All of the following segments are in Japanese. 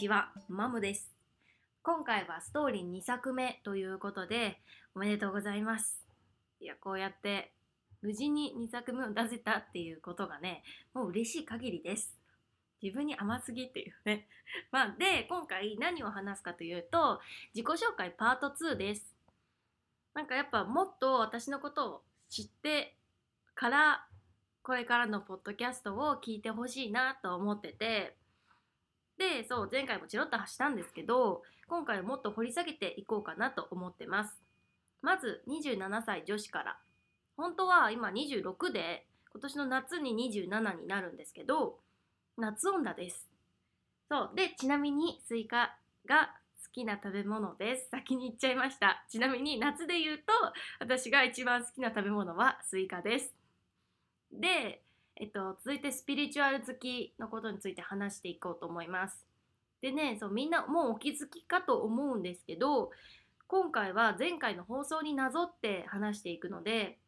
ちは、マムです。今回はストーリー2作目ということで、おめでとうございます。いや、こうやって無事に2作目を出せたっていうことがね、もう嬉しい限りです。自分に甘すぎっていうね。まあ、で、今回何を話すかというと、自己紹介パート2です。なんかやっぱもっと私のことを知ってから、これからのポッドキャストを聞いてほしいなと思ってて、で、そう、前回もチロッとしたんですけど、今回はもっと掘り下げていこうかなと思ってます。まず、27歳女子から。本当は今26で、今年の夏に27になるんですけど、夏女です。そう。で、ちなみにスイカが好きな食べ物です。先に言っちゃいました。ちなみに夏で言うと、私が一番好きな食べ物はスイカです。で、えっと、続いてスピリチュアル好きのことについて話していこうと思います。でね、そうみんなもうお気づきかと思うんですけど、今回は前回の放送になぞって話していくので、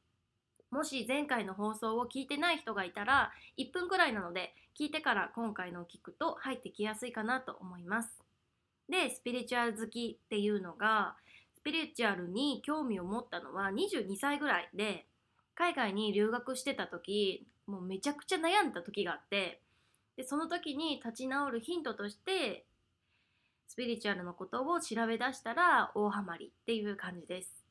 もし前回の放送を聞いてない人がいたら、1分くらいなので、聞いてから今回のを聞くと入ってきやすいかなと思います。で、スピリチュアル好きっていうのが、スピリチュアルに興味を持ったのは22歳ぐらいで、海外に留学してた時、もうめちゃくちゃ悩んだ時があって、で、その時に立ち直るヒントとして、スピリチュアルのことを調べ出したら大ハマりっていう感じです。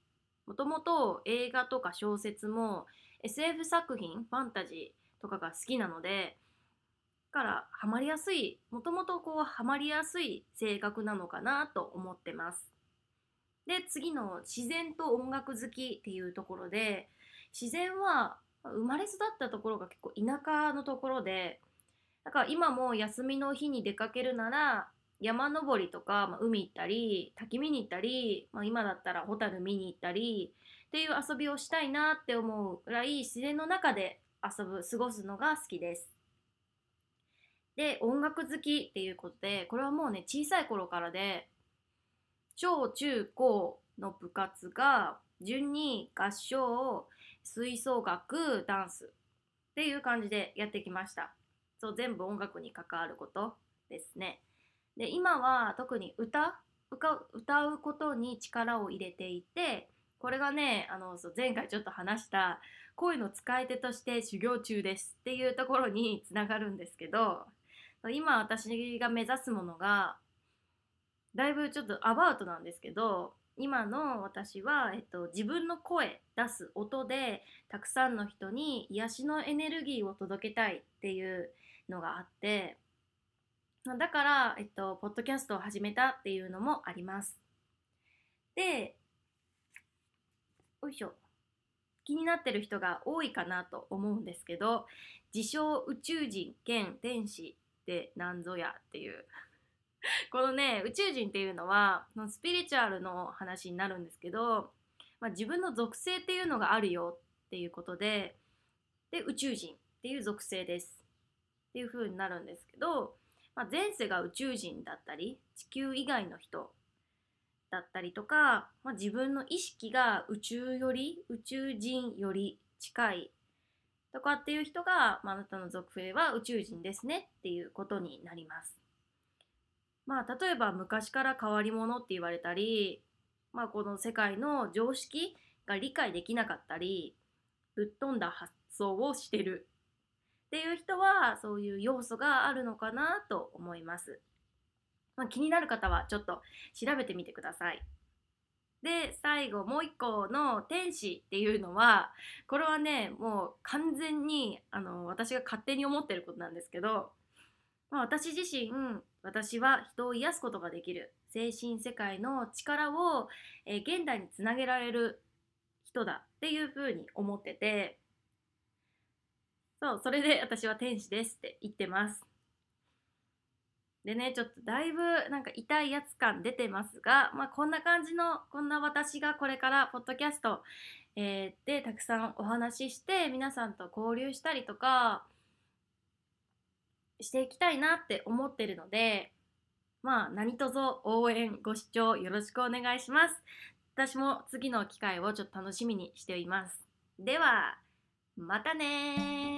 もともと映画とか小説も SF 作品、ファンタジーとかが好きなので、からハマりやすい、もともとこうハマりやすい性格なのかなと思ってます。で、次の自然と音楽好きっていうところで、自然は生まれ育ったところが結構田舎のところで、だから今も休みの日に出かけるなら山登りとか、まあ、海行ったり滝見に行ったり、まあ、今だったらホタル見に行ったりっていう遊びをしたいなって思うぐらい自然の中で遊ぶ過ごすのが好きです。で音楽好きっていうことでこれはもうね小さい頃からで小中高の部活が順に合唱吹奏楽ダンスっていう感じでやってきました。そう全部音楽に関わることですね。で今は特に歌歌歌うことに力を入れていてこれがねあのそう前回ちょっと話した声の使い手として修行中ですっていうところにつながるんですけど今私が目指すものがだいぶちょっとアバウトなんですけど今の私は、えっと、自分の声出す音でたくさんの人に癒しのエネルギーを届けたいっていうのがあってだから、えっと、ポッドキャストを始めたっていうのもあります。でよいしょ。気になってる人が多いかなと思うんですけど自称宇宙人兼天使って何ぞやっていう。このね宇宙人っていうのはスピリチュアルの話になるんですけど、まあ、自分の属性っていうのがあるよっていうことでで宇宙人っていう属性ですっていう風になるんですけど、まあ、前世が宇宙人だったり地球以外の人だったりとか、まあ、自分の意識が宇宙より宇宙人より近いとかっていう人が、ま、あなたの属性は宇宙人ですねっていうことになります。まあ、例えば昔から変わり者って言われたり、まあ、この世界の常識が理解できなかったりぶっ飛んだ発想をしてるっていう人はそういう要素があるのかなと思います。まあ、気になる方はちょっと調べてみてください。で最後もう一個の天使っていうのはこれはねもう完全にあの私が勝手に思ってることなんですけど、まあ、私自身私は人を癒すことができる。精神世界の力を、えー、現代につなげられる人だっていうふうに思ってて。そうそれで 私は天使ですって言ってます。でねちょっとだいぶなんか痛いやつ感出てますが、まあ、こんな感じのこんな私がこれからポッドキャスト、えー、でたくさんお話しして皆さんと交流したりとかしていきたいなって思ってるのでまあ何卒応援ご視聴よろしくお願いします。私も次の機会をちょっと楽しみにしています。ではまたね